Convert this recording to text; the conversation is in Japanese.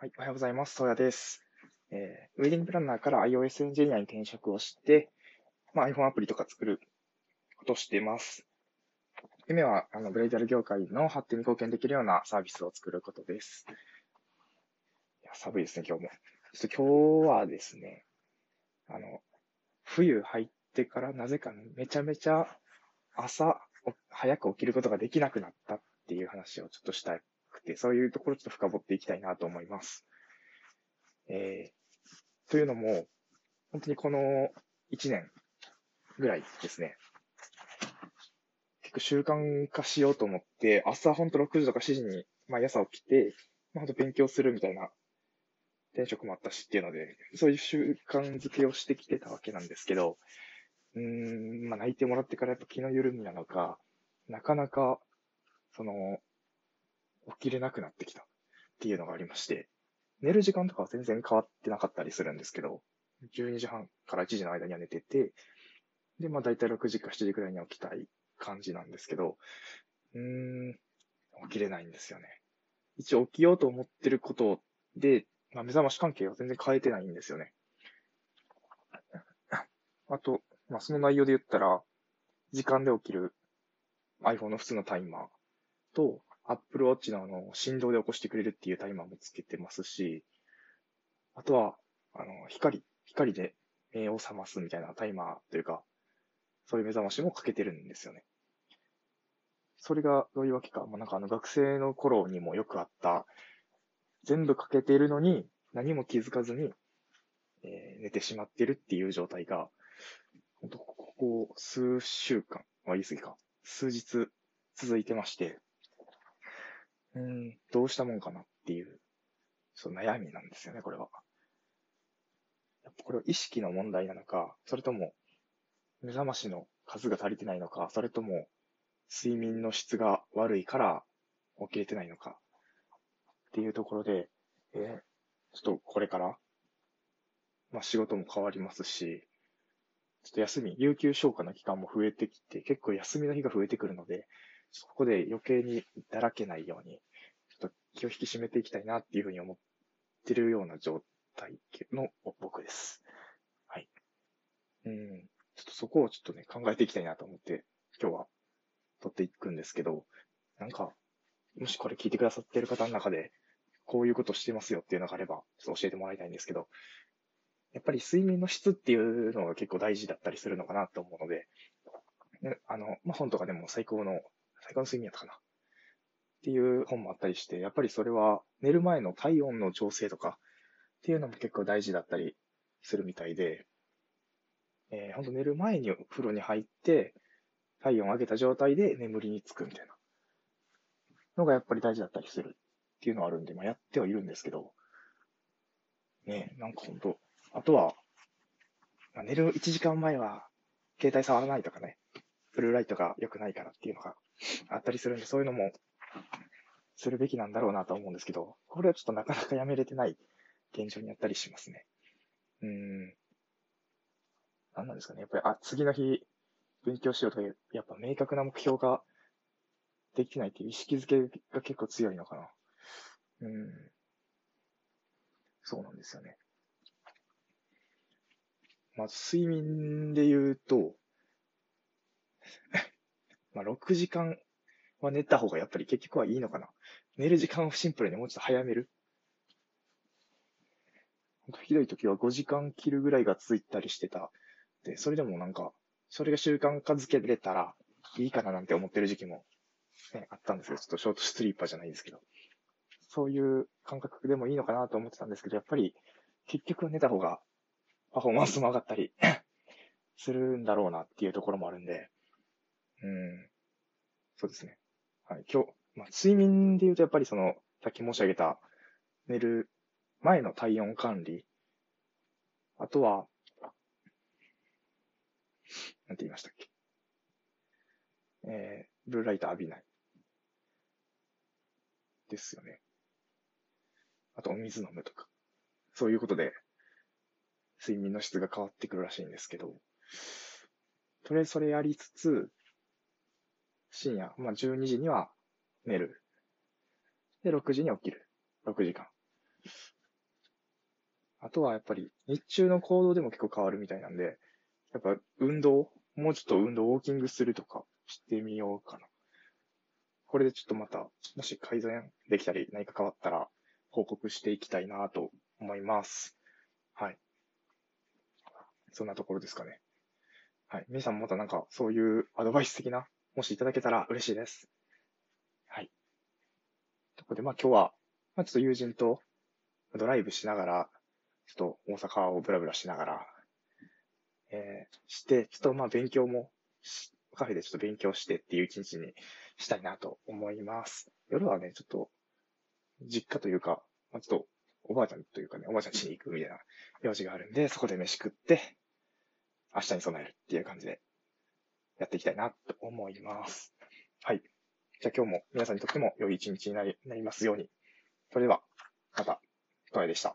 はい、おはようございます。そうやです。えー、ウェディングプランナーから iOS エンジニアに転職をして、まあ、iPhone アプリとか作ることをしています。夢は、あの、ブレイダル業界の発展に貢献できるようなサービスを作ることです。いや、寒いですね、今日も。ちょっと今日はですね、あの、冬入ってからなぜかめちゃめちゃ朝早く起きることができなくなったっていう話をちょっとしたくて、そういうところちょっと深掘っていきたいなと思います。えー、というのも、本当にこの1年ぐらいですね、結構習慣化しようと思って、朝本当6時とか7時に毎朝起きて、まあ、本当勉強するみたいな転職もあったしっていうので、そういう習慣づけをしてきてたわけなんですけど、うーん、まあ泣いてもらってからやっぱ気の緩みなのか、なかなか、その、起きれなくなってきたっていうのがありまして、寝る時間とかは全然変わってなかったりするんですけど、12時半から1時の間には寝てて、で、まあ大体6時か7時くらいに起きたい感じなんですけど、うーん、起きれないんですよね。一応起きようと思ってることで、まあ、目覚まし関係は全然変えてないんですよね。あと、まあ、その内容で言ったら、時間で起きる iPhone の普通のタイマーと、Apple Watch のあの、振動で起こしてくれるっていうタイマーもつけてますし、あとは、あの、光、光で目を覚ますみたいなタイマーというか、そういう目覚ましもかけてるんですよね。それがどういうわけか、まあ、なんかあの学生の頃にもよくあった、全部かけているのに何も気づかずに、えー、寝てしまってるっていう状態が、本当ここ数週間、まあ言い過ぎか、数日続いてまして、うん、どうしたもんかなっていう、そう悩みなんですよね、これは。やっぱこれは意識の問題なのか、それとも、目覚ましの数が足りてないのか、それとも、睡眠の質が悪いから起きれてないのか、っていうところで、えー、ちょっとこれから、まあ仕事も変わりますし、ちょっと休み、有給消化の期間も増えてきて、結構休みの日が増えてくるので、そこで余計にだらけないように、ちょっと気を引き締めていきたいなっていうふうに思ってるような状態の僕です。はい。うん。ちょっとそこをちょっとね、考えていきたいなと思って、今日は撮っていくんですけど、なんか、もしこれ聞いてくださってる方の中で、こういうことしてますよっていうのがあれば、ちょっと教えてもらいたいんですけど、やっぱり睡眠の質っていうのが結構大事だったりするのかなと思うので、あの、まあ、本とかでも最高の最高の睡眠やったかな。っていう本もあったりして、やっぱりそれは寝る前の体温の調整とかっていうのも結構大事だったりするみたいで、えー、ほんと寝る前にお風呂に入って、体温を上げた状態で眠りにつくみたいなのがやっぱり大事だったりするっていうのはあるんで、まあ、やってはいるんですけど、ねなんかほんと、あとは、まあ、寝る1時間前は携帯触らないとかね、ブルーライトが良くないからっていうのがあったりするんで、そういうのもするべきなんだろうなと思うんですけど、これはちょっとなかなかやめれてない現状にあったりしますね。うん。何なんですかね。やっぱり、あ、次の日勉強しようとか、やっぱ明確な目標ができないっていう意識づけが結構強いのかな。うん。そうなんですよね。まず、睡眠で言うと、まあ、6時間は寝た方がやっぱり結局はいいのかな。寝る時間をシンプルにもうちょっと早める。ひどい時は5時間切るぐらいが続いたりしてた。で、それでもなんか、それが習慣化づけれたらいいかななんて思ってる時期も、ね、あったんですけど、ちょっとショートスリーパーじゃないですけど。そういう感覚でもいいのかなと思ってたんですけど、やっぱり結局寝た方がパフォーマンスも上がったりするんだろうなっていうところもあるんで、うん。そうですね。はい。今日、まあ、睡眠で言うとやっぱりその、さっき申し上げた、寝る前の体温管理。あとは、なんて言いましたっけ。えー、ブルーライト浴びない。ですよね。あと、お水飲むとか。そういうことで、睡眠の質が変わってくるらしいんですけど、とりあえずそれやりつつ、深夜、まあ、12時には寝る。で、6時に起きる。6時間。あとはやっぱり日中の行動でも結構変わるみたいなんで、やっぱ運動、もうちょっと運動、ウォーキングするとかしてみようかな。これでちょっとまた、もし改善できたり何か変わったら報告していきたいなと思います。はい。そんなところですかね。はい。皆さんもまたなんかそういうアドバイス的な、もしいただけたら嬉しいです。はい。ところで、まあ今日は、まあちょっと友人とドライブしながら、ちょっと大阪をブラブラしながら、えー、して、ちょっとまあ勉強も、カフェでちょっと勉強してっていう一日にしたいなと思います。夜はね、ちょっと、実家というか、まあ、ちょっと、おばあちゃんというかね、おばあちゃん家に行くみたいな用事があるんで、そこで飯食って、明日に備えるっていう感じで、やっていきたいなと思います。はい。じゃあ今日も皆さんにとっても良い一日になりますように。それでは、また、トライでした。